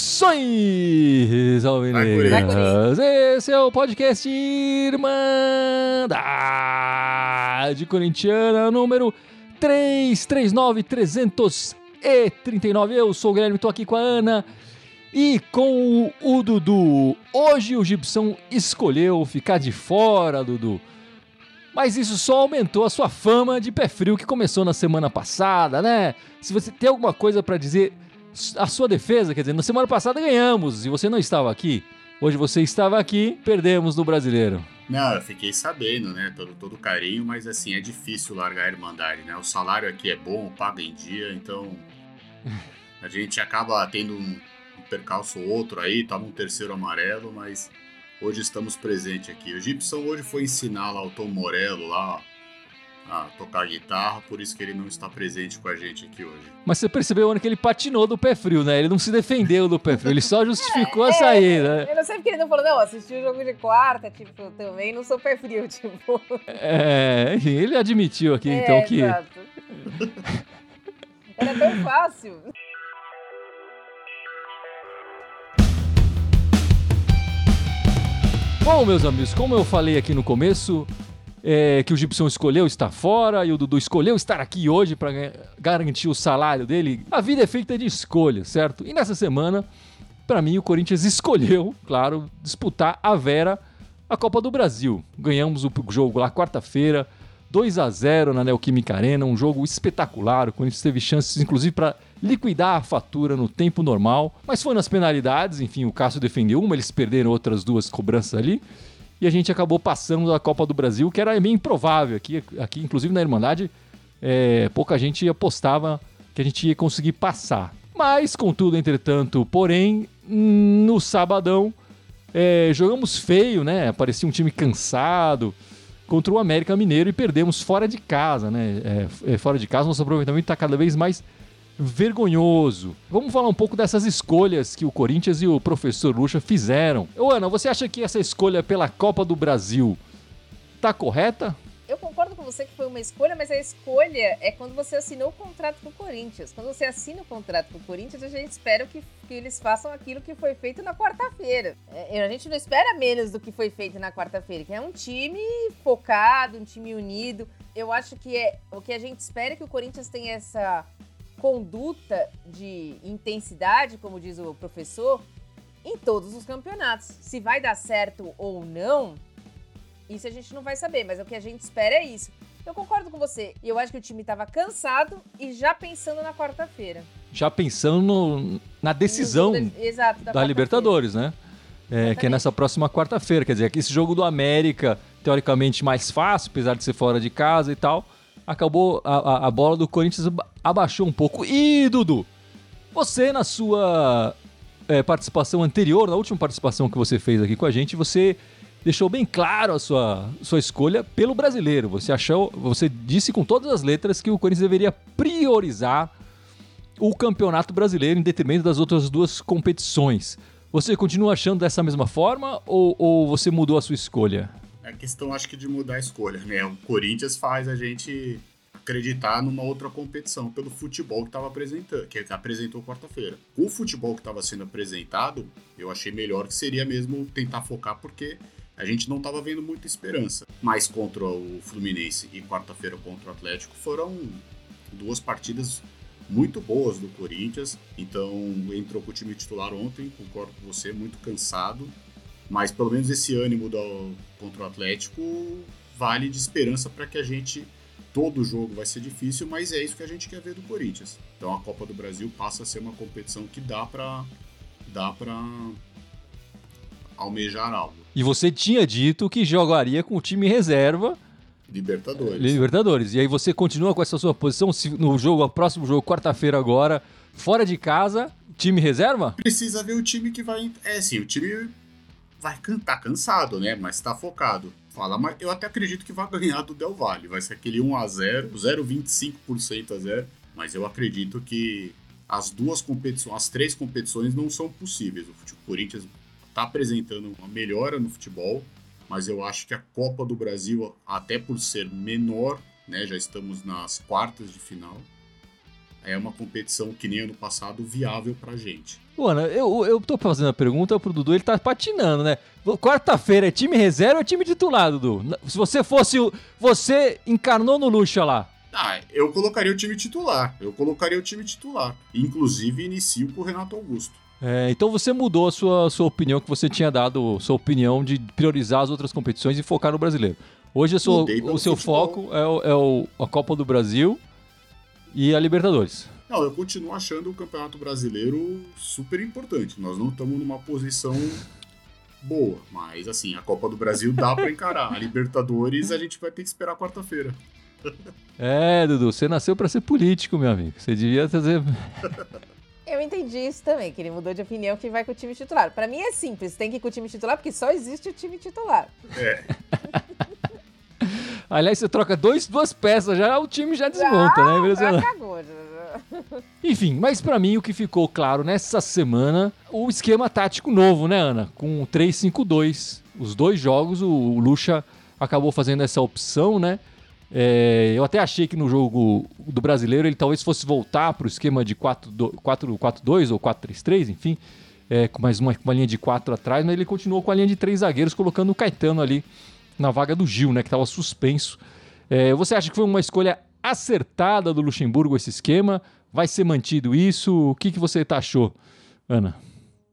Saudações, alvinegras! Esse é o podcast Irmandade Corintiana número 339339. Eu sou o Guilherme, estou aqui com a Ana e com o Dudu. Hoje o Gibson escolheu ficar de fora, Dudu. Mas isso só aumentou a sua fama de pé frio que começou na semana passada, né? Se você tem alguma coisa para dizer a sua defesa, quer dizer, na semana passada ganhamos e você não estava aqui. Hoje você estava aqui, perdemos no brasileiro. Não, eu fiquei sabendo, né? Todo, todo carinho, mas assim, é difícil largar a Irmandade, né? O salário aqui é bom, paga em dia, então a gente acaba tendo um percalço ou outro aí, toma um terceiro amarelo, mas hoje estamos presentes aqui. O Gibson hoje foi ensinar lá o Tom Morello lá a tocar guitarra, por isso que ele não está presente com a gente aqui hoje. Mas você percebeu, Ana, que ele patinou do pé frio, né? Ele não se defendeu do pé frio, ele só justificou é, a saída. É, eu não sei porque ele não falou, não, assisti o jogo de quarta, tipo, também não sou pé frio, tipo. É, enfim, ele admitiu aqui, é, então, que... Exato. Era tão fácil. Bom, meus amigos, como eu falei aqui no começo, é, que o Gibson escolheu estar fora e o Dudu escolheu estar aqui hoje para garantir o salário dele. A vida é feita de escolhas, certo? E nessa semana, para mim, o Corinthians escolheu, claro, disputar a Vera a Copa do Brasil. Ganhamos o jogo lá quarta-feira, 2 a 0 na Neoquímica Arena, um jogo espetacular. O Corinthians teve chances, inclusive, para liquidar a fatura no tempo normal, mas foi nas penalidades. Enfim, o Cássio defendeu uma, eles perderam outras duas cobranças ali e a gente acabou passando a Copa do Brasil, que era meio improvável. Aqui, aqui inclusive na Irmandade, é, pouca gente apostava que a gente ia conseguir passar. Mas, contudo, entretanto, porém, no sabadão, é, jogamos feio, né? Parecia um time cansado contra o América Mineiro e perdemos fora de casa, né? É, é fora de casa, nosso aproveitamento está cada vez mais vergonhoso. Vamos falar um pouco dessas escolhas que o Corinthians e o professor Lucha fizeram. Ô Ana, você acha que essa escolha pela Copa do Brasil tá correta? Com você que foi uma escolha, mas a escolha é quando você assinou o contrato com o Corinthians. Quando você assina o contrato com o Corinthians, a gente espera que, que eles façam aquilo que foi feito na quarta-feira. É, a gente não espera menos do que foi feito na quarta-feira, que é um time focado, um time unido. Eu acho que é o que a gente espera é que o Corinthians tenha essa conduta de intensidade, como diz o professor, em todos os campeonatos. Se vai dar certo ou não, isso a gente não vai saber, mas o que a gente espera é isso. Eu concordo com você. E eu acho que o time estava cansado e já pensando na quarta-feira. Já pensando no, na decisão de, exato, da, da Libertadores, né? É, que é nessa próxima quarta-feira. Quer dizer, que esse jogo do América, teoricamente mais fácil, apesar de ser fora de casa e tal, acabou a, a, a bola do Corinthians abaixou um pouco. E, Dudu, você na sua é, participação anterior, na última participação que você fez aqui com a gente, você deixou bem claro a sua, sua escolha pelo brasileiro. Você achou, você disse com todas as letras que o Corinthians deveria priorizar o Campeonato Brasileiro em detrimento das outras duas competições. Você continua achando dessa mesma forma ou, ou você mudou a sua escolha? É questão, acho que, de mudar a escolha, né? O Corinthians faz a gente acreditar numa outra competição pelo futebol que estava apresentando, que apresentou quarta-feira. O futebol que estava sendo apresentado, eu achei melhor que seria mesmo tentar focar porque a gente não estava vendo muita esperança. Mas contra o Fluminense e quarta-feira contra o Atlético foram duas partidas muito boas do Corinthians. Então entrou com o time titular ontem, concordo com você, muito cansado. Mas pelo menos esse ânimo do, contra o Atlético vale de esperança para que a gente. Todo jogo vai ser difícil, mas é isso que a gente quer ver do Corinthians. Então a Copa do Brasil passa a ser uma competição que dá para dá para almejar algo. E você tinha dito que jogaria com o time reserva Libertadores. Libertadores. E aí você continua com essa sua posição no jogo, próximo jogo, quarta-feira agora, fora de casa, time reserva? Precisa ver o time que vai. É, sim, o time vai cantar cansado, né? Mas tá focado. Fala, mas eu até acredito que vai ganhar do Del Valle. Vai ser aquele 1 a 0 0,25% a 0 Mas eu acredito que as duas competições, as três competições não são possíveis. O Corinthians tá apresentando uma melhora no futebol, mas eu acho que a Copa do Brasil, até por ser menor, né, já estamos nas quartas de final, é uma competição que nem ano passado viável pra gente. Ana, eu, eu tô fazendo a pergunta pro Dudu, ele tá patinando, né? Quarta-feira é time reserva ou é time titular, Dudu? Se você fosse o. Você encarnou no Lucha lá. Ah, eu colocaria o time titular. Eu colocaria o time titular. Inclusive, inicio com o Renato Augusto. É, então você mudou a sua, sua opinião que você tinha dado, sua opinião de priorizar as outras competições e focar no brasileiro. Hoje sua, o seu futebol. foco é, o, é o, a Copa do Brasil e a Libertadores. Não, eu continuo achando o Campeonato Brasileiro super importante. Nós não estamos numa posição boa, mas assim, a Copa do Brasil dá para encarar. A Libertadores a gente vai ter que esperar quarta-feira. É, Dudu, você nasceu para ser político, meu amigo. Você devia fazer. Eu entendi isso também, que ele mudou de opinião que vai com o time titular. Para mim é simples, tem que ir com o time titular porque só existe o time titular. É. Aliás, você troca dois, duas peças, já o time já desmonta, né? Impressionante. Acabou, já. Enfim, mas para mim o que ficou claro nessa semana, o esquema tático novo, né, Ana? Com o 3-5-2. Os dois jogos, o Lucha acabou fazendo essa opção, né? É, eu até achei que no jogo do brasileiro ele talvez fosse voltar para o esquema de 4-4-2 ou 4-3-3, enfim, é, com mais uma, uma linha de 4 atrás, mas ele continuou com a linha de três zagueiros, colocando o Caetano ali na vaga do Gil, né, que estava suspenso. É, você acha que foi uma escolha acertada do Luxemburgo esse esquema? Vai ser mantido isso? O que, que você achou, Ana?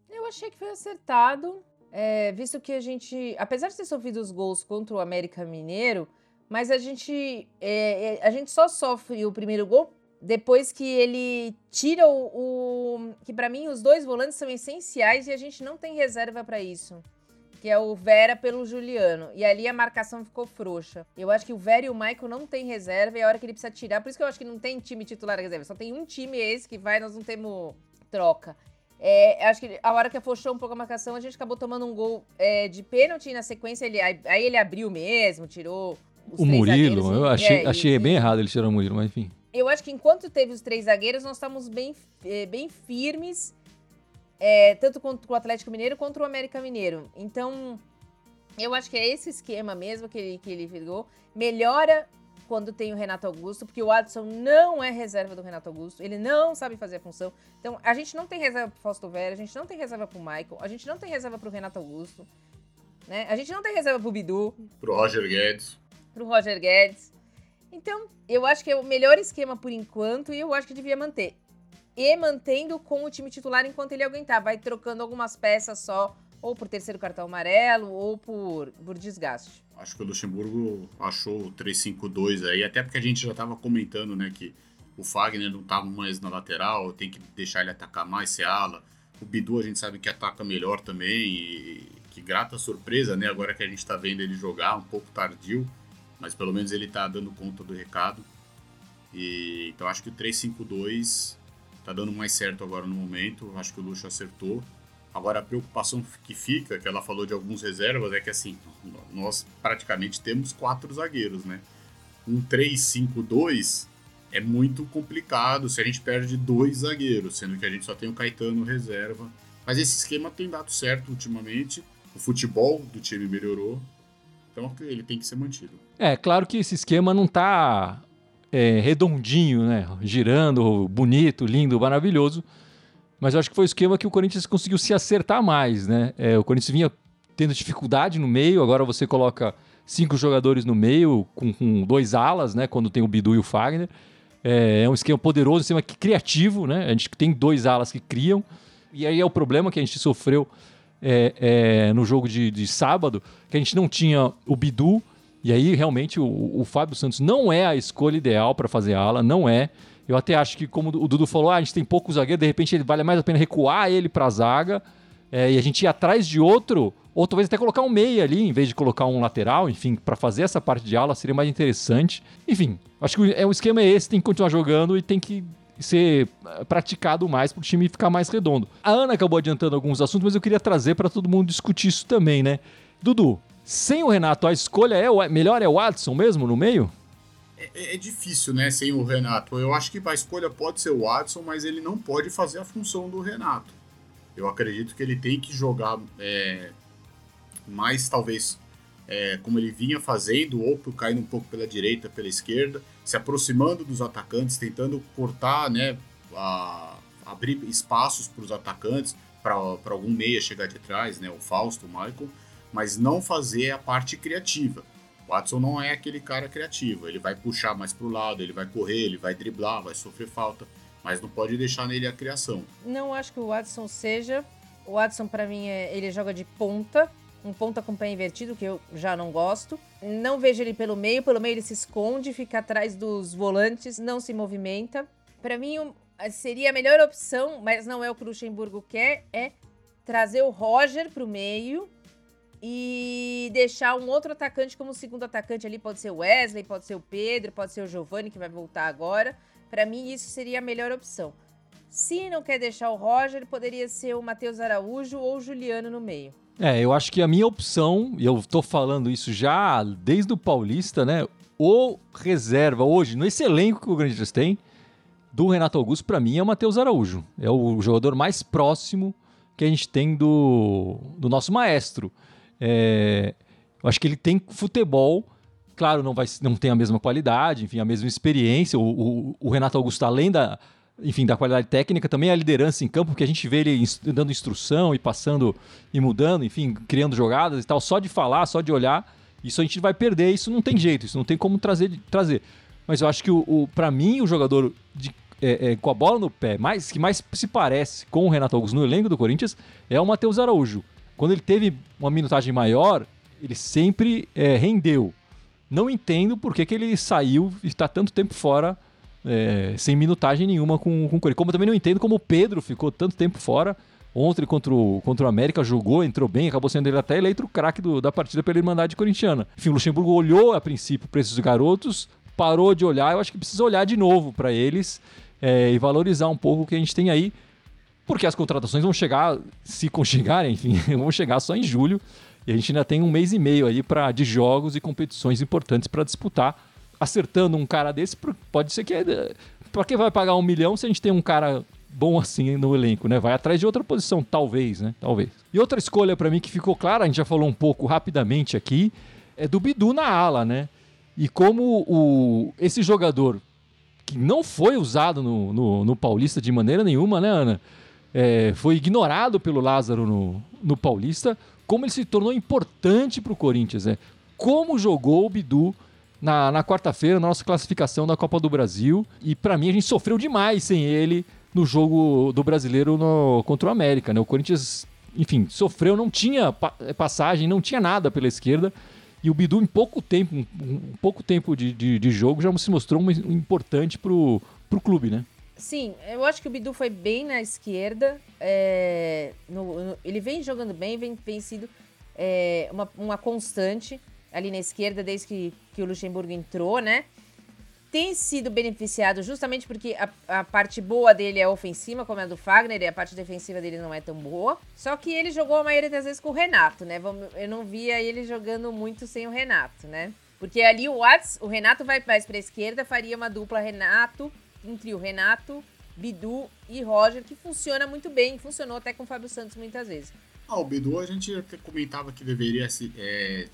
Eu achei que foi acertado, é, visto que a gente, apesar de ter sofrido os gols contra o América Mineiro, mas a gente, é, é, a gente só sofre o primeiro gol depois que ele tira o. o que para mim os dois volantes são essenciais e a gente não tem reserva para isso. Que é o Vera pelo Juliano. E ali a marcação ficou frouxa. Eu acho que o Vera e o Michael não tem reserva e é a hora que ele precisa tirar. Por isso que eu acho que não tem time titular reserva. Só tem um time esse que vai, nós não temos troca. É, acho que a hora que afrouxou um pouco a marcação, a gente acabou tomando um gol é, de pênalti na sequência. Ele, aí ele abriu mesmo, tirou o Murilo, eu achei, é, achei bem errado ele tirar o Murilo, mas enfim. Eu acho que enquanto teve os três zagueiros, nós estamos bem, é, bem firmes, é, tanto contra o Atlético Mineiro quanto o América Mineiro. Então, eu acho que é esse esquema mesmo que ele, que ele pegou. Melhora quando tem o Renato Augusto, porque o Adson não é reserva do Renato Augusto, ele não sabe fazer a função. Então, a gente não tem reserva pro Fausto Vera, a gente não tem reserva pro Michael, a gente não tem reserva pro Renato Augusto, né? A gente não tem reserva pro Bidu. Pro Roger Guedes pro Roger Guedes. Então, eu acho que é o melhor esquema por enquanto e eu acho que devia manter. E mantendo com o time titular enquanto ele aguentar. Vai trocando algumas peças só, ou por terceiro cartão amarelo, ou por, por desgaste. Acho que o Luxemburgo achou o 3-5-2 aí, até porque a gente já estava comentando, né, que o Fagner não estava mais na lateral, tem que deixar ele atacar mais, ser ala. O Bidu a gente sabe que ataca melhor também, e que grata surpresa, né, agora que a gente está vendo ele jogar, um pouco tardio mas pelo menos ele está dando conta do recado. E, então acho que o 352 está dando mais certo agora no momento. Acho que o Luxo acertou. Agora a preocupação que fica, que ela falou de alguns reservas, é que assim, nós praticamente temos quatro zagueiros, né? Um 3-5-2 é muito complicado se a gente perde dois zagueiros, sendo que a gente só tem o Caetano reserva. Mas esse esquema tem dado certo ultimamente. O futebol do time melhorou. Então ele tem que ser mantido. É, claro que esse esquema não está é, redondinho, né? Girando, bonito, lindo, maravilhoso. Mas eu acho que foi o esquema que o Corinthians conseguiu se acertar mais, né? É, o Corinthians vinha tendo dificuldade no meio, agora você coloca cinco jogadores no meio, com, com dois alas, né? Quando tem o Bidu e o Fagner. É, é um esquema poderoso, um esquema criativo, né? A gente tem dois alas que criam. E aí é o problema que a gente sofreu é, é, no jogo de, de sábado, que a gente não tinha o Bidu e aí, realmente, o, o Fábio Santos não é a escolha ideal para fazer ala, não é. Eu até acho que, como o Dudu falou, ah, a gente tem pouco zagueiro, de repente ele vale mais a pena recuar ele para a zaga é, e a gente ir atrás de outro, ou talvez até colocar um meia ali, em vez de colocar um lateral, enfim, para fazer essa parte de ala seria mais interessante. Enfim, acho que é, o esquema é esse, tem que continuar jogando e tem que ser eh, praticado mais para o time ficar mais redondo. A Ana acabou adiantando alguns assuntos, mas eu queria trazer para todo mundo discutir isso também, né? Dudu, sem o Renato, a escolha é o melhor é o Adson mesmo no meio? É, é, é, difícil, né, sem o Renato. Eu acho que a escolha pode ser o Adson, mas ele não pode fazer a função do Renato. Eu acredito que ele tem que jogar é, mais, talvez, é, como ele vinha fazendo, ou caindo um pouco pela direita, pela esquerda, se aproximando dos atacantes, tentando cortar, né, a, abrir espaços para os atacantes, para algum meia chegar de trás, né, o Fausto, o Michael, mas não fazer a parte criativa. O Watson não é aquele cara criativo, ele vai puxar mais para o lado, ele vai correr, ele vai driblar, vai sofrer falta mas não pode deixar nele a criação. Não acho que o Watson seja. O Watson, para mim, é, ele joga de ponta, um ponta com pé invertido, que eu já não gosto. Não vejo ele pelo meio, pelo meio ele se esconde, fica atrás dos volantes, não se movimenta. Para mim, seria a melhor opção, mas não é o que o Luxemburgo quer, é trazer o Roger pro meio e deixar um outro atacante como segundo atacante ali, pode ser o Wesley, pode ser o Pedro, pode ser o Giovani que vai voltar agora. Para mim, isso seria a melhor opção. Se não quer deixar o Roger, poderia ser o Matheus Araújo ou o Juliano no meio. É, eu acho que a minha opção, e eu tô falando isso já desde o Paulista, né? O reserva hoje, nesse elenco que o Corinthians tem, do Renato Augusto, para mim, é o Matheus Araújo. É o jogador mais próximo que a gente tem do, do nosso maestro. É, eu acho que ele tem futebol Claro, não, vai, não tem a mesma qualidade, enfim, a mesma experiência. O, o, o Renato Augusto, além da, enfim, da qualidade técnica, também a liderança em campo, porque a gente vê ele dando instrução e passando e mudando, enfim, criando jogadas e tal, só de falar, só de olhar, isso a gente vai perder, isso não tem jeito, isso não tem como trazer. trazer. Mas eu acho que, o, o para mim, o jogador de, é, é, com a bola no pé, mais, que mais se parece com o Renato Augusto no elenco do Corinthians, é o Matheus Araújo. Quando ele teve uma minutagem maior, ele sempre é, rendeu. Não entendo por que, que ele saiu e está tanto tempo fora, é, sem minutagem nenhuma com, com o Corinthians. Como também não entendo como o Pedro ficou tanto tempo fora. Ontem contra o, contra o América jogou, entrou bem, acabou sendo ele até eleito o craque da partida pela Irmandade Corintiana. Enfim, o Luxemburgo olhou a princípio para esses garotos, parou de olhar. Eu acho que precisa olhar de novo para eles é, e valorizar um pouco o que a gente tem aí. Porque as contratações vão chegar, se chegarem, enfim, vão chegar só em julho. E a gente ainda tem um mês e meio aí para de jogos e competições importantes para disputar. Acertando um cara desse, pode ser que. É, para quem vai pagar um milhão se a gente tem um cara bom assim no elenco, né? Vai atrás de outra posição, talvez, né? Talvez. E outra escolha para mim que ficou clara, a gente já falou um pouco rapidamente aqui, é do Bidu na ala, né? E como o, esse jogador que não foi usado no, no, no Paulista de maneira nenhuma, né, Ana? É, foi ignorado pelo Lázaro no, no Paulista como ele se tornou importante para o Corinthians, né? Como jogou o Bidu na, na quarta-feira, na nossa classificação da Copa do Brasil. E para mim a gente sofreu demais sem ele no jogo do brasileiro no, contra o América, né? O Corinthians, enfim, sofreu, não tinha passagem, não tinha nada pela esquerda. E o Bidu, em pouco tempo, um, pouco tempo de, de, de, jogo, já se mostrou um, importante pro, pro clube, né? Sim, eu acho que o Bidu foi bem na esquerda. É, no, no, ele vem jogando bem, vem, vem é, uma, uma constante ali na esquerda desde que, que o Luxemburgo entrou, né? Tem sido beneficiado justamente porque a, a parte boa dele é ofensiva, como é a do Fagner, e a parte defensiva dele não é tão boa. Só que ele jogou a maioria das vezes com o Renato, né? Eu não via ele jogando muito sem o Renato, né? Porque ali o Watts, o Renato vai mais pra esquerda, faria uma dupla Renato entre o Renato, Bidu e Roger, que funciona muito bem, funcionou até com o Fábio Santos muitas vezes. Ah, o Bidu a gente até comentava que deveria é,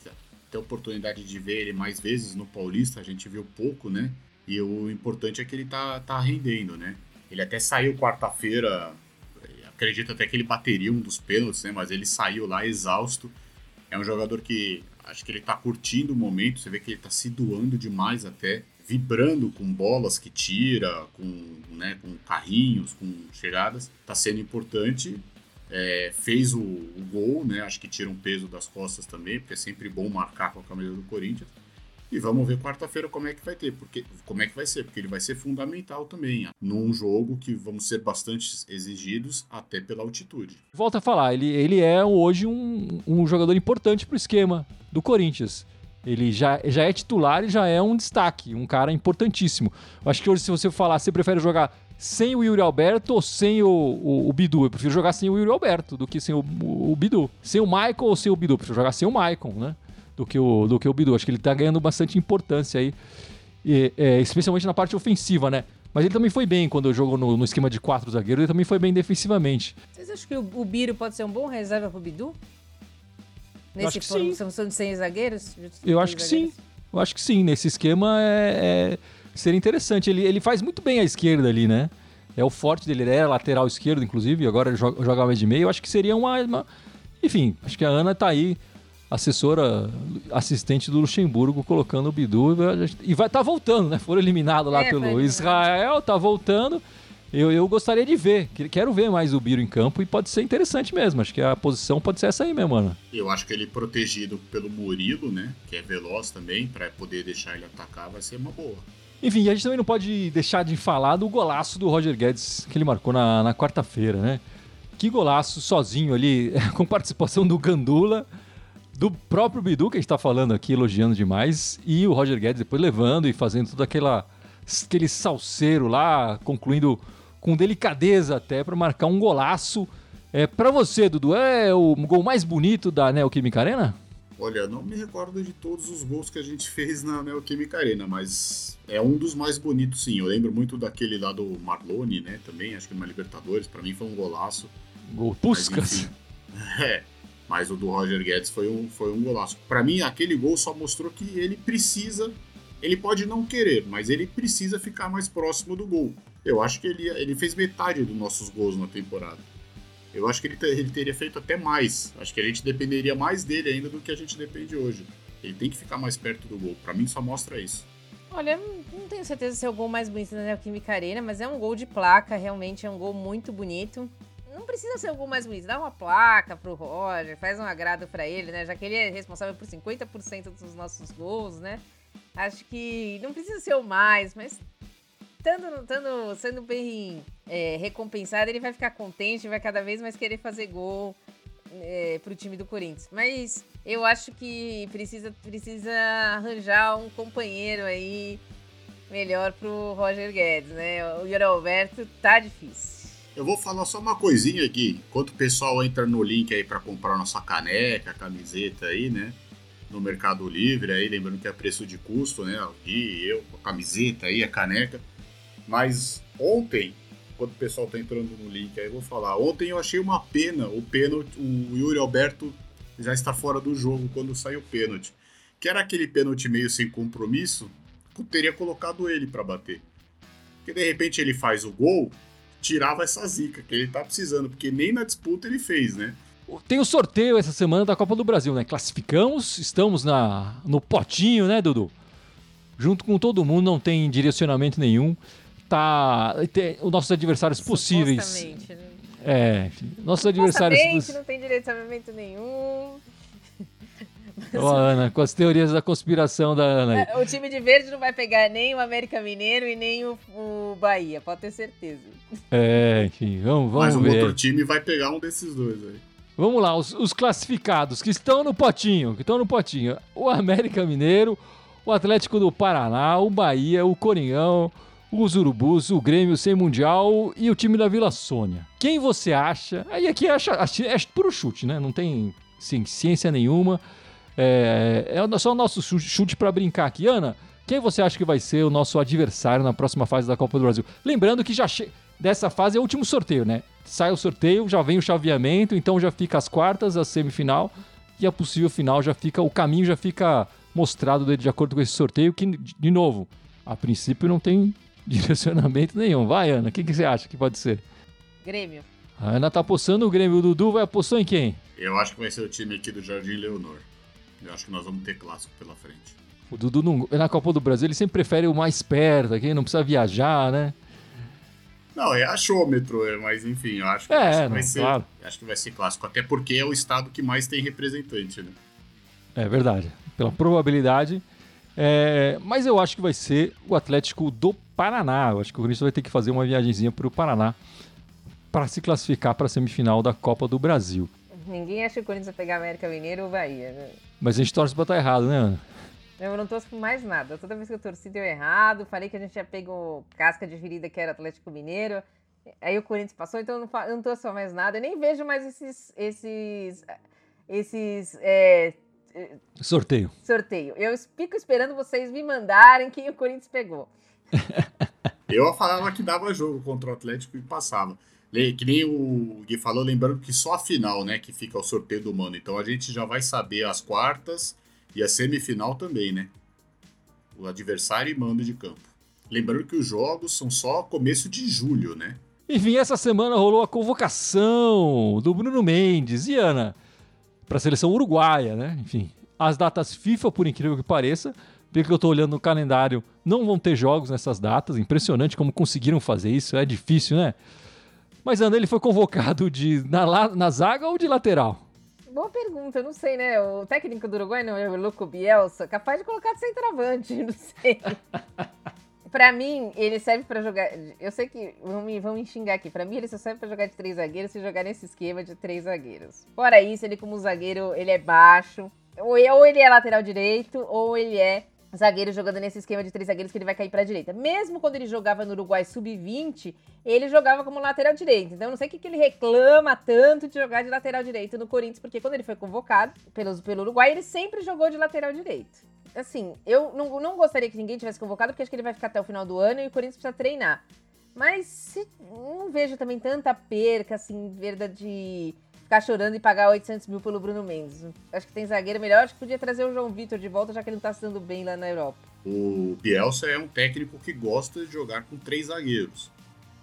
ter oportunidade de ver ele mais vezes no Paulista, a gente viu pouco, né? E o importante é que ele tá, tá rendendo, né? Ele até saiu quarta-feira, acredito até que ele bateria um dos pênaltis, né? Mas ele saiu lá exausto. É um jogador que acho que ele tá curtindo o momento, você vê que ele tá se doando demais até vibrando com bolas que tira, com, né, com carrinhos, com chegadas, está sendo importante. É, fez o, o, gol, né? Acho que tira um peso das costas também, porque é sempre bom marcar com a camisa do Corinthians. E vamos ver quarta-feira como é que vai ter, porque como é que vai ser, porque ele vai ser fundamental também, num jogo que vamos ser bastante exigidos até pela altitude. Volta a falar, ele, ele é hoje um, um jogador importante para o esquema do Corinthians. Ele já, já é titular e já é um destaque, um cara importantíssimo. Acho que hoje, se você falar, você prefere jogar sem o Yuri Alberto ou sem o, o, o, Bidu? Eu prefiro jogar sem o Yuri Alberto do que sem o, o, Bidu. Sem o Michael ou sem o Bidu? Eu prefiro jogar sem o Michael, né? Do que o, do que o Bidu. Acho que ele tá ganhando bastante importância aí, e, é, especialmente na parte ofensiva, né? Mas ele também foi bem quando jogou no, no esquema de quatro zagueiros, ele também foi bem defensivamente. Vocês acham que o, o Biro pode ser um bom reserva pro Bidu? Nesse formação de 100 zagueiros? Eu acho que sim. Eu acho que sim. Nesse esquema é, é, seria interessante. Ele, ele faz muito bem a esquerda ali, né? É o forte dele, ele era lateral esquerdo, inclusive, e agora ele joga, joga mais de meio. Eu acho que seria uma, uma. Enfim, acho que a Ana tá aí, assessora, assistente do Luxemburgo, colocando o Bidu e vai estar tá voltando, né? Foram eliminados lá É, pelo. Israel, tá voltando. Eu, eu gostaria de ver, que- quero ver mais o Biro em campo e pode ser interessante mesmo. Acho que a posição pode ser essa aí mesmo, Ana. Eu acho que ele protegido pelo Murilo, né? Que é veloz também, pra poder deixar ele atacar, vai ser uma boa. Enfim, a gente também não pode deixar de falar do golaço do Roger Guedes que ele marcou na, na quarta-feira, né? Que golaço sozinho ali, com participação do Gandula, do próprio Bidu, que a gente tá falando aqui, elogiando demais, e o Roger Guedes depois levando e fazendo todo aquela, aquele salseiro lá, concluindo com delicadeza até para marcar um golaço. É, para você, Dudu, é o gol mais bonito da Neoquímica Arena? Olha, não me recordo de todos os gols que a gente fez na Neoquímica Arena, mas é um dos mais bonitos, sim. Eu lembro muito daquele lá do Marlone, né? Também, acho que numa Libertadores. Pra mim foi um golaço. Gol Puskas. enfim. É, mas o do Roger Guedes foi um, foi um golaço. Pra mim, aquele gol só mostrou que ele precisa. Ele pode não querer, mas ele precisa ficar mais próximo do gol. Eu acho que ele, ele fez metade dos nossos gols na temporada. Eu acho que ele, ele teria feito até mais. Acho que a gente dependeria mais dele ainda do que a gente depende hoje. Ele tem que ficar mais perto do gol. Pra mim, só mostra isso. Olha, não tenho certeza se é o gol mais bonito da Neoquímica Arena, mas é um gol de placa, realmente é um gol muito bonito. Não precisa ser o gol mais bonito, dá uma placa pro Roger, faz um agrado pra ele, né? Já que ele é responsável por 50% dos nossos gols, né? Acho que não precisa ser o mais, mas estando, estando, sendo bem é, recompensado, ele vai ficar contente, vai cada vez mais querer fazer gol é, pro time do Corinthians. Mas eu acho que precisa, precisa arranjar um companheiro aí melhor pro Roger Guedes, né? O Yuri Alberto tá difícil. Eu vou falar só uma coisinha aqui. Enquanto o pessoal entra no link aí pra comprar nossa caneca, camiseta aí, né? No Mercado Livre aí, lembrando que é preço de custo, né? O Gui, eu, a camiseta aí, a caneca. Mas ontem, quando o pessoal tá entrando no link aí, eu vou falar. Ontem eu achei uma pena o pênalti, o Yuri Alberto já está fora do jogo quando sai o pênalti. Que era aquele pênalti meio sem compromisso, teria colocado ele pra bater. Porque de repente ele faz o gol, tirava essa zica que ele tá precisando, porque nem na disputa ele fez, né? Tem o sorteio essa semana da Copa do Brasil, né? Classificamos, estamos na, no potinho, né, Dudu? Junto com todo mundo, não tem direcionamento nenhum. Tá. Tem os nossos adversários possíveis. Né? É, enfim, nossos adversários. Supostamente, poss- não tem direcionamento nenhum. Ó, Ana, com as teorias da conspiração da Ana. É, O time de verde não vai pegar nem o América Mineiro e nem o, o Bahia, pode ter certeza. É, enfim, vamos, Mas vamos o ver. outro time vai pegar um desses dois aí. Vamos lá, os, os classificados que estão no potinho, que estão no potinho. O América Mineiro, o Atlético do Paraná, o Bahia, o Coringão, os Urubus, o Grêmio sem Mundial e o time da Vila Sônia. Quem você acha? Aí aqui é, é puro chute, né? Não tem sim, ciência nenhuma. É, é só o nosso chu- chute para brincar aqui. Ana, quem você acha que vai ser o nosso adversário na próxima fase da Copa do Brasil? Lembrando que já che... dessa fase é o último sorteio, né? Sai o sorteio, já vem o chaveamento, então já fica as quartas, a semifinal e a possível final já fica, o caminho já fica mostrado de acordo com esse sorteio, que, de novo, a princípio não tem direcionamento nenhum. Vai, Ana, o que, que você acha que pode ser? Grêmio. A Ana tá apostando o Grêmio, o Dudu vai apostar em quem? Eu acho que vai ser o time aqui do Jardim Leonor. Eu acho que nós vamos ter clássico pela frente. O Dudu não- na Copa do Brasil ele sempre prefere o mais perto, quem não precisa viajar, né? Não, é achômetro, é, mas enfim, eu acho que, É, acho que não, vai ser. claro. Acho que vai ser clássico. Até porque é o estado que mais tem representante, né? É verdade, pela probabilidade. É, mas eu acho que vai ser o Atlético do Paraná. Eu acho que o Corinthians vai ter que fazer uma viagemzinha para o Paraná para se classificar para a semifinal da Copa do Brasil. Ninguém acha que o Corinthians vai pegar América Mineiro ou Bahia. né? Mas a gente torce para estar errado, né, Ana? Eu não torço por mais nada. Toda vez que eu torci deu errado. Falei que a gente tinha pego casca de ferida que era Atlético Mineiro. Aí o Corinthians passou, então eu não, eu não torço mais nada. Eu nem vejo mais esses, esses, esses é, Sorteio. sorteio. Eu fico esperando vocês me mandarem quem o Corinthians pegou. Eu falava que dava jogo contra o Atlético e passava. Que nem o Gui falou, lembrando que só a final, né, que fica o sorteio do mano. Então a gente já vai saber as quartas e a semifinal também, né? O adversário e mando de campo. Lembrando que os jogos são só começo de julho, né? Enfim, essa semana rolou a convocação do Bruno Mendes e Ana para a seleção uruguaia, né? Enfim, as datas FIFA, por incrível que pareça, pelo que eu estou olhando no calendário, não vão ter jogos nessas datas. Impressionante como conseguiram fazer isso, é difícil, né? Mas Ana, ele foi convocado de na, na zaga ou de lateral? Boa pergunta, não sei, né? O técnico do Uruguai não é o Louco Bielsa, capaz de colocar de centroavante, não sei. pra mim, ele serve para jogar. Eu sei que vão me, vão me xingar aqui. Pra mim, ele só serve para jogar de três zagueiros se jogar nesse esquema de três zagueiros. Fora isso, ele, como zagueiro, ele é baixo. Ou ele é lateral direito, ou ele é zagueiro jogando nesse esquema de três zagueiros que ele vai cair para a direita. Mesmo quando ele jogava no Uruguai sub-20, ele jogava como lateral direito. Então não sei o que, que ele reclama tanto de jogar de lateral direito no Corinthians, porque quando ele foi convocado pelos, pelo Uruguai, ele sempre jogou de lateral direito. Assim, eu não, não gostaria que ninguém tivesse convocado, porque acho que ele vai ficar até o final do ano e o Corinthians precisa treinar. Mas se, não vejo também tanta perca, assim, verdade ficar chorando e pagar 800 mil pelo Bruno Mendes. Acho que tem zagueiro melhor. Acho que podia trazer o João Vitor de volta, já que ele não tá se dando bem lá na Europa. O Bielsa é um técnico que gosta de jogar com três zagueiros.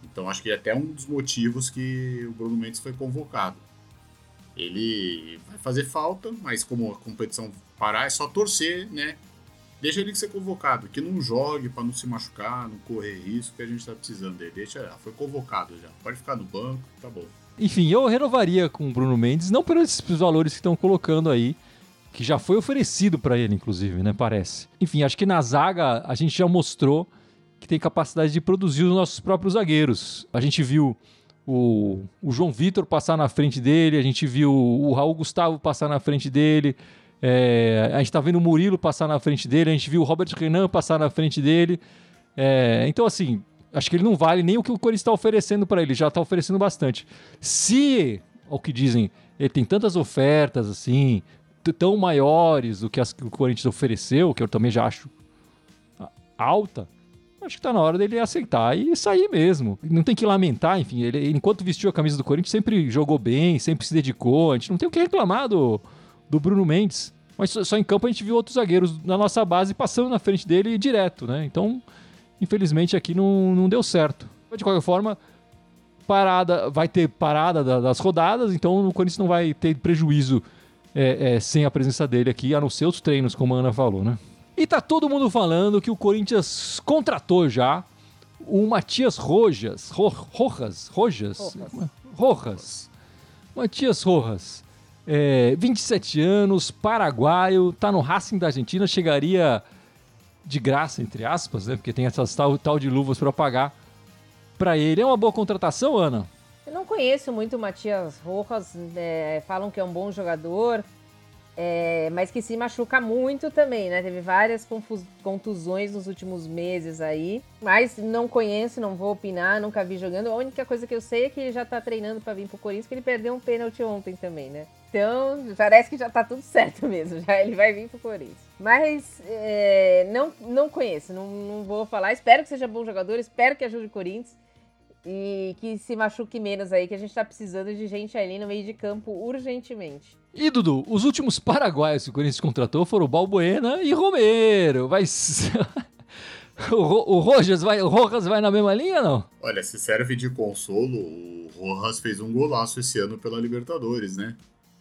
Então acho que é até um dos motivos que o Bruno Mendes foi convocado. Ele vai fazer falta, mas como a competição parar, é só torcer, né? Deixa ele ser convocado, que não jogue para não se machucar, não correr risco que a gente tá precisando dele. Deixa, foi convocado já. Pode ficar no banco, tá bom. Enfim, eu renovaria com o Bruno Mendes, não pelos valores que estão colocando aí, que já foi oferecido para ele, inclusive, né? Parece. Enfim, acho que na zaga a gente já mostrou que tem capacidade de produzir os nossos próprios zagueiros. A gente viu o, o João Vitor passar na frente dele, a gente viu o Raul Gustavo passar na frente dele, é, a gente está vendo o Murilo passar na frente dele, a gente viu o Robert Renan passar na frente dele. É, então, assim, acho que ele não vale nem o que o Corinthians está oferecendo para ele, já está oferecendo bastante. Se, ao que dizem, ele tem tantas ofertas assim, tão maiores do que as que o Corinthians ofereceu, que eu também já acho alta, acho que está na hora dele aceitar e sair mesmo. Não tem que lamentar, enfim, ele, enquanto vestiu a camisa do Corinthians, sempre jogou bem, sempre se dedicou, a gente não tem o que reclamar do, do Bruno Mendes. Mas só, só em campo a gente viu outros zagueiros na nossa base passando na frente dele direto, né? Então, Infelizmente aqui não, não deu certo. De qualquer forma, parada, vai ter parada das rodadas, então o Corinthians não vai ter prejuízo é, é, sem a presença dele aqui, a não ser os treinos, como a Ana falou, né? E tá todo mundo falando que o Corinthians contratou já o Matias Rojas, Ro, Rojas, Rojas, Rojas, Matias Rojas, é, 27 anos, paraguaio, tá no Racing da Argentina, chegaria de graça, entre aspas, né? Porque tem essas tal, tal de luvas para pagar para ele. É uma boa contratação, Ana? Eu não conheço muito o Matias Rojas, é, falam que é um bom jogador, é, mas que se machuca muito também, né? Teve várias contusões nos últimos meses aí, mas não conheço, não vou opinar, nunca vi jogando. A única coisa que eu sei é que ele já tá treinando para vir pro Corinthians, que ele perdeu um pênalti ontem também, né? Então, parece que já tá tudo certo mesmo. Já ele vai vir pro Corinthians. Mas é, não, não conheço, não, não vou falar. Espero que seja bom jogador, espero que ajude o Corinthians. E que se machuque menos aí, que a gente tá precisando de gente ali no meio de campo urgentemente. E Dudu, os últimos paraguaios que o Corinthians contratou foram Balbuena e Romero. Vai. o, o Rojas vai, o Rojas vai na mesma linha, não? Olha, se serve de consolo, o Rojas fez um golaço esse ano pela Libertadores, né?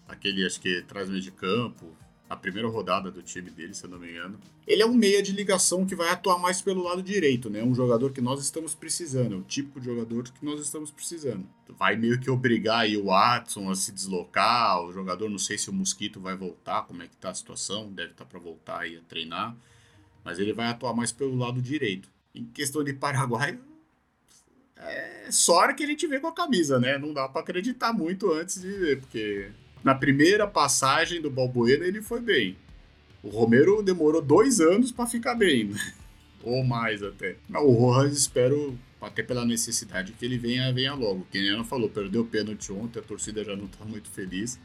Aquele, acho que traz meio de campo, a primeira rodada do time dele, se eu não me engano. Ele é um meia de ligação que vai atuar mais pelo lado direito, né? Um jogador que nós estamos precisando, é o tipo de jogador que nós estamos precisando. Vai meio que obrigar aí o Watson a se deslocar, o jogador, não sei se o Mosquito vai voltar, como é que tá a situação, deve estar tá para voltar aí a treinar, mas ele vai atuar mais pelo lado direito. Em questão de Paraguai, é só que a gente vê com a camisa, né? Não dá para acreditar muito antes de ver, porque na primeira passagem do Balbuena ele foi bem. O Romero demorou dois anos para ficar bem, né? ou mais até. O Rojas espero, até pela necessidade, que ele venha, venha logo. Que nem Ana falou, perdeu o pênalti ontem, a torcida já não está muito feliz.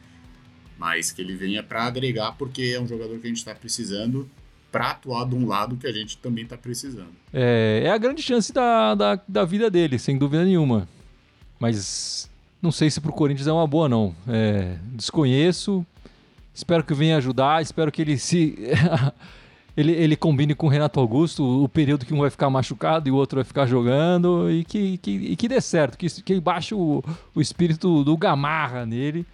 Mas que ele venha para agregar, porque é um jogador que a gente está precisando para atuar de um lado que a gente também está precisando. É, é a grande chance da, da, da vida dele, sem dúvida nenhuma. Mas não sei se para o Corinthians é uma boa, não. É, desconheço. Espero que venha ajudar. Espero que ele se. ele, ele combine com o Renato Augusto o período que um vai ficar machucado e o outro vai ficar jogando e que, que, e que dê certo, que, que baixe o, o espírito do Gamarra nele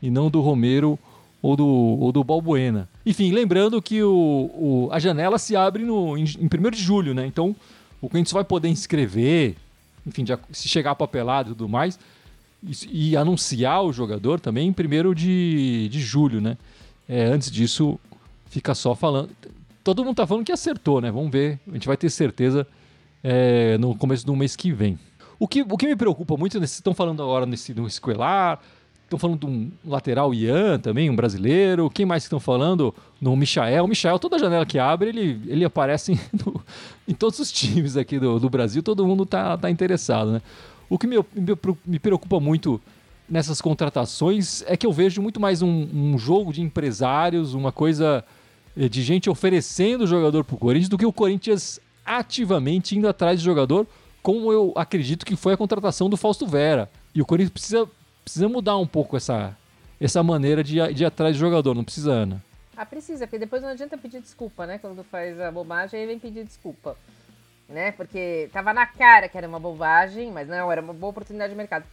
e não do Romero ou do, ou do Balbuena. Enfim, lembrando que o, o, a janela se abre no, em, em 1 de julho, né? Então o só vai poder inscrever, enfim, se chegar papelado e tudo mais, e, anunciar o jogador também em 1 de, de julho, né? É, antes disso, fica só falando. Todo mundo tá falando que acertou, né? Vamos ver. A gente vai ter certeza é, no começo do mês que vem. O que, o que me preocupa muito, vocês estão falando agora nesse, no Escolar, Estão falando de um lateral Ian também, um brasileiro. Quem mais estão falando? No Michael. O Michael, toda janela que abre, ele, ele aparece em, no, em todos os times aqui do, do Brasil. Todo mundo está tá interessado, né? O que me, me preocupa muito nessas contratações é que eu vejo muito mais um, um jogo de empresários, uma coisa eh, de gente oferecendo o jogador para o Corinthians do que o Corinthians ativamente indo atrás do jogador, como eu acredito que foi a contratação do Fausto Vera. E o Corinthians precisa precisa mudar um pouco essa, essa maneira de, de ir atrás de jogador, não precisa, Ana? Ah, precisa, porque depois não adianta pedir desculpa, né? Quando faz a bobagem, aí vem pedir desculpa. Né? Porque tava na cara que era uma bobagem, mas não, era uma boa oportunidade de mercado.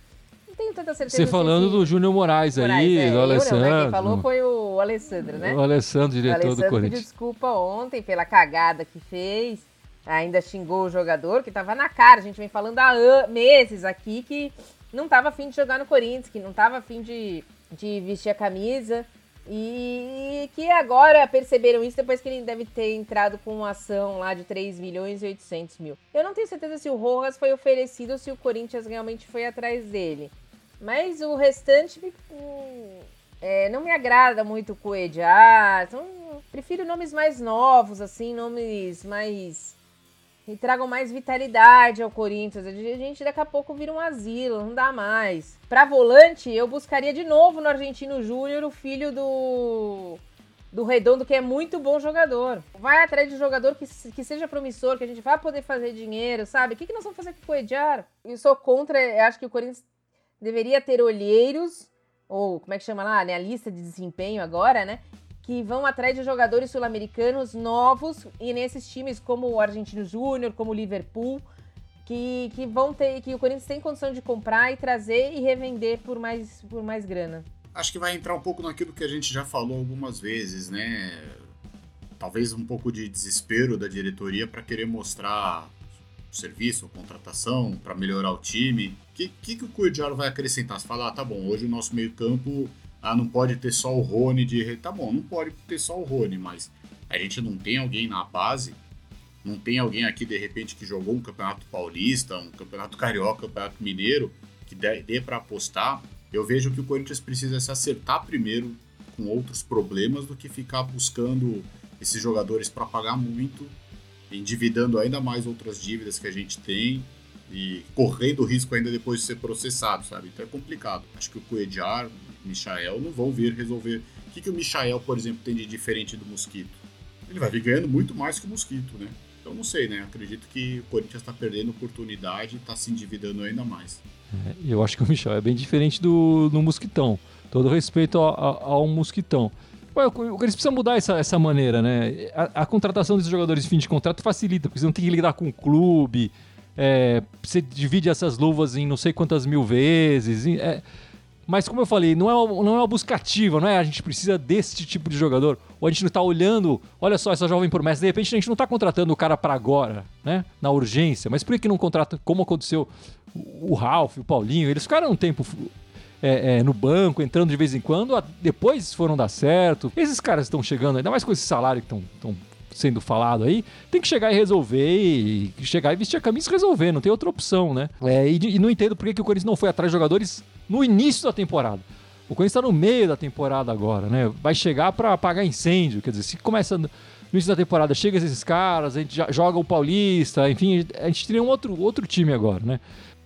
Não tenho tanta certeza. Você falando do Júnior Moraes, Moraes aí, é, do Alessandro. Não, né? Quem falou foi o Alessandro, né? O Alessandro, diretor o Alessandro do Corinthians. pediu desculpa ontem pela cagada que fez. Ainda xingou o jogador, que tava na cara. A gente vem falando há meses aqui que não estava afim de jogar no Corinthians, que não estava afim de, de vestir a camisa. E que agora perceberam isso depois que ele deve ter entrado com uma ação lá de 3 milhões e 800 mil. Eu não tenho certeza se o Rojas foi oferecido ou se o Corinthians realmente foi atrás dele. Mas o restante hum, é, não me agrada muito o Coediar. Então, prefiro nomes mais novos, assim, nomes mais e tragam mais vitalidade ao Corinthians. A gente daqui a pouco vira um asilo, não dá mais. Para volante, eu buscaria de novo no Argentino Júnior o filho do do Redondo, que é muito bom jogador. Vai atrás de um jogador que, que seja promissor, que a gente vai poder fazer dinheiro, sabe? O que, que nós vamos fazer com o Ediar? Eu sou contra, eu acho que o Corinthians deveria ter olheiros, ou como é que chama lá, né? A lista de desempenho agora, né? Que vão atrás de jogadores sul-americanos novos e nesses times como o Argentino Júnior, como o Liverpool, que, que vão ter, que o Corinthians tem condição de comprar e trazer e revender por mais, por mais grana. Acho que vai entrar um pouco naquilo que a gente já falou algumas vezes, né? Talvez um pouco de desespero da diretoria para querer mostrar serviço, contratação, para melhorar o time. O que, que, que o Cordial vai acrescentar? Você fala, ah, tá bom, hoje o nosso meio-campo ah, não pode ter só o Rony de. Tá bom, não pode ter só o Rony, mas a gente não tem alguém na base, não tem alguém aqui de repente que jogou um campeonato paulista, um campeonato carioca, um campeonato mineiro, que dê, dê para apostar. Eu vejo que o Corinthians precisa se acertar primeiro com outros problemas do que ficar buscando esses jogadores para pagar muito, endividando ainda mais outras dívidas que a gente tem e correndo risco ainda depois de ser processado, sabe? Então é complicado. Acho que o Coediar, Michael não vão vir resolver. O que, que o Michael, por exemplo, tem de diferente do Mosquito? Ele vai vir ganhando muito mais que o Mosquito, né? Então não sei, né? Acredito que o Corinthians está perdendo oportunidade e está se endividando ainda mais. É, eu acho que o Michel é bem diferente do, do Mosquitão. Todo respeito ao, ao, ao Mosquitão. Eles precisam mudar essa, essa maneira, né? A, a, contratação desses jogadores de fim de contrato facilita, porque você não tem que lidar com o clube, é, você divide essas luvas em não sei quantas mil vezes. É, mas como eu falei, não é, uma, não é uma buscativa, não é a gente precisa desse tipo de jogador. Ou a gente não está olhando, olha só, essa jovem promessa, de repente a gente não está contratando o cara para agora, né? Na urgência. Mas por que não contrata, como aconteceu o Ralph, o Paulinho? Eles ficaram um tempo é, é, no banco, entrando de vez em quando, depois foram dar certo. Esses caras estão chegando, ainda mais com esse salário que estão sendo falado aí, tem que chegar e resolver, e chegar e vestir a camisa e resolver, não tem outra opção, né? É, e, e, não entendo por que, o Corinthians não foi atrás de jogadores no início da temporada. O Corinthians está no meio da temporada agora, né? Vai chegar para apagar incêndio, quer dizer, se começa no início da temporada, chega esses caras, a gente joga o Paulista, enfim, a gente teria um outro, outro time agora, né?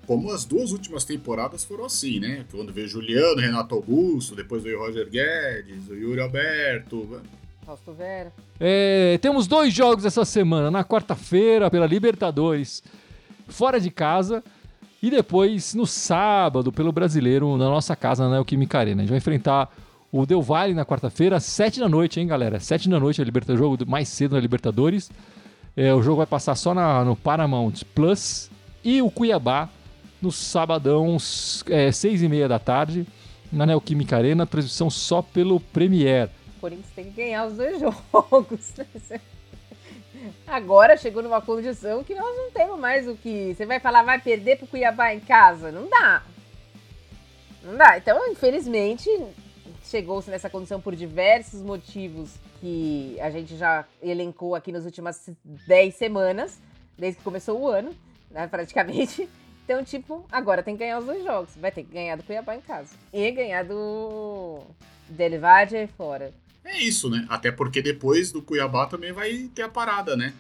Como as duas últimas temporadas foram assim, né? Quando veio Juliano, Renato Augusto, depois veio Roger Guedes, o Yuri Alberto. Fausto Vera. É, temos dois jogos essa semana. Na quarta-feira, pela Libertadores, fora de casa. E depois, no sábado, pelo Brasileiro, na nossa casa, na Neoquímica Arena. A gente vai enfrentar o Del Valle na quarta-feira, sete da noite, hein, galera? Sete da noite, é o jogo mais cedo na Libertadores. É, o jogo vai passar só na, no Paramount Plus. E o Cuiabá no sabadão, é, seis e meia da tarde, na Neoquímica Arena, transmissão só pelo Premier. O Corinthians tem que ganhar os dois jogos. Agora chegou numa condição que nós não temos mais o que. Você vai falar, vai perder pro Cuiabá em casa? Não dá. Não dá. Então, infelizmente, chegou-se nessa condição por diversos motivos que a gente já elencou aqui nas últimas 10 semanas, desde que começou o ano, né, praticamente. Então, tipo, agora tem que ganhar os dois jogos. Vai ter que ganhar do Cuiabá em casa. E ganhar do Delvade fora. É isso, né? Até porque depois do Cuiabá também vai ter a parada, né?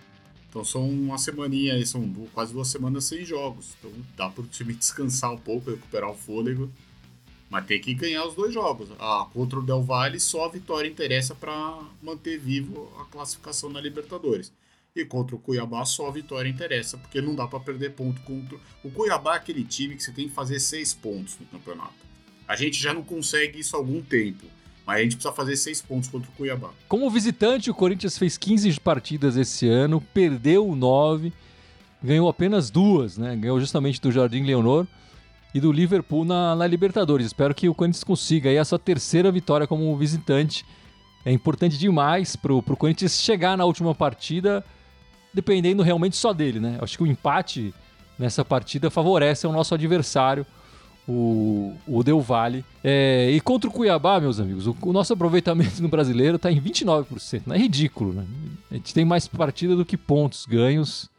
Então são uma semaninha aí, são quase duas semanas sem jogos. Então dá pro time descansar um pouco, recuperar o fôlego. Mas tem que ganhar os dois jogos. Ah, contra o Del Valle, só a vitória interessa para manter vivo a classificação na Libertadores. E contra o Cuiabá, só a vitória interessa, porque não dá para perder ponto contra. O Cuiabá é aquele time que você tem que fazer seis pontos no campeonato. A gente já não consegue isso há algum tempo. Mas a gente precisa fazer seis pontos contra o Cuiabá. Como visitante, o Corinthians fez 15 partidas esse ano, perdeu nove, ganhou apenas duas, né? Ganhou justamente do Jardim Leonor e do Liverpool na, na Libertadores. Espero que o Corinthians consiga aí a sua terceira vitória como visitante. É importante demais para o Corinthians chegar na última partida, dependendo realmente só dele, né? Acho que o empate nessa partida favorece o nosso adversário, o, o Del Valle. É, e contra o Cuiabá, meus amigos, o, o nosso aproveitamento no brasileiro está em 29%. Não é ridículo, né? A gente tem mais partida do que pontos ganhos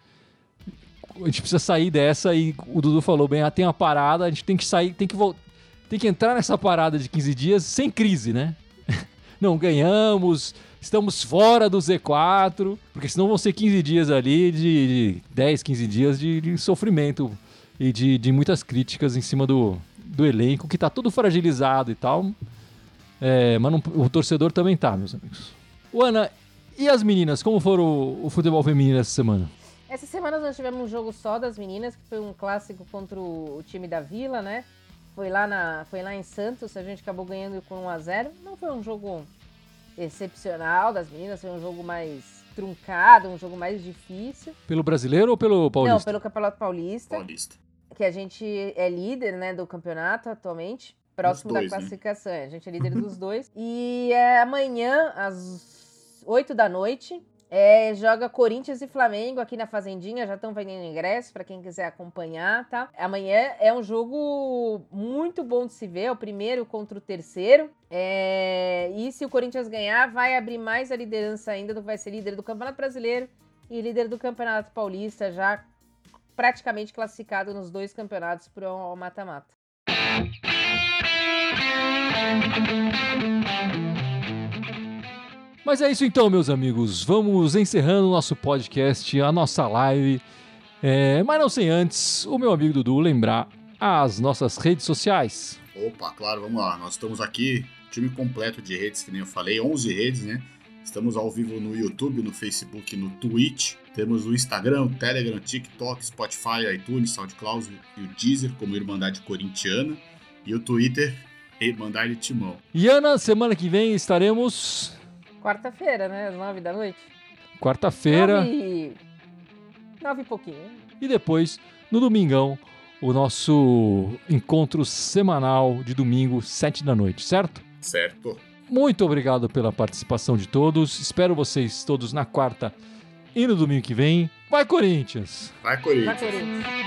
a gente precisa sair dessa e o Dudu falou bem, ah, tem uma parada, a gente tem que sair, tem que voltar, tem que entrar nessa parada de 15 dias sem crise, né? Não ganhamos, estamos fora do Z4, porque senão vão ser 15 dias ali de, de 10, 15 dias de, de sofrimento e de, de, muitas críticas em cima do, do elenco, que tá todo fragilizado e tal. É, mas não, o torcedor também tá, meus amigos. O Ana, e as meninas, como foram o, o futebol feminino essa semana? Essa semana nós tivemos um jogo só das meninas, que foi um clássico contra o time da Vila, né? Foi lá, na, foi lá em Santos, a gente acabou ganhando com 1 a 0 Não foi um jogo excepcional das meninas, foi um jogo mais truncado, um jogo mais difícil. Pelo brasileiro ou pelo paulista? Não, pelo Campeonato Paulista. Paulista. Que a gente é líder, né, do campeonato atualmente, próximo dois, da né? classificação. Né? A gente é líder dos dois. E é, amanhã, às 8 da noite, é, joga Corinthians e Flamengo aqui na Fazendinha, já estão vendendo ingressos para quem quiser acompanhar, tá? Amanhã é um jogo muito bom de se ver, é o primeiro contra o terceiro. É, e se o Corinthians ganhar, vai abrir mais a liderança ainda, vai ser líder do Campeonato Brasileiro e líder do Campeonato Paulista, já praticamente classificado nos dois campeonatos para o mata-mata. Mas é isso então, meus amigos. Vamos encerrando o nosso podcast, a nossa live. É, mas não sem antes, o meu amigo Dudu lembrar as nossas redes sociais. Opa, claro, vamos lá. Nós estamos aqui, time completo de redes, que nem eu falei, 11 redes, né? Estamos ao vivo no YouTube, no Facebook, no Twitch. Temos o Instagram, o Telegram, TikTok, Spotify, iTunes, SoundCloud e o Deezer como Irmandade Corintiana. E o Twitter, Irmandade Timão. E Ana, semana que vem estaremos Quarta-feira, né? Às nove da noite. Quarta-feira. Nove... nove e pouquinho. E depois, no domingão, o nosso encontro semanal de domingo, sete da noite, certo? Certo. Muito obrigado pela participação de todos. Espero vocês todos na quarta e no domingo que vem. Vai, Corinthians! Vai, Corinthians! Vai, Corinthians.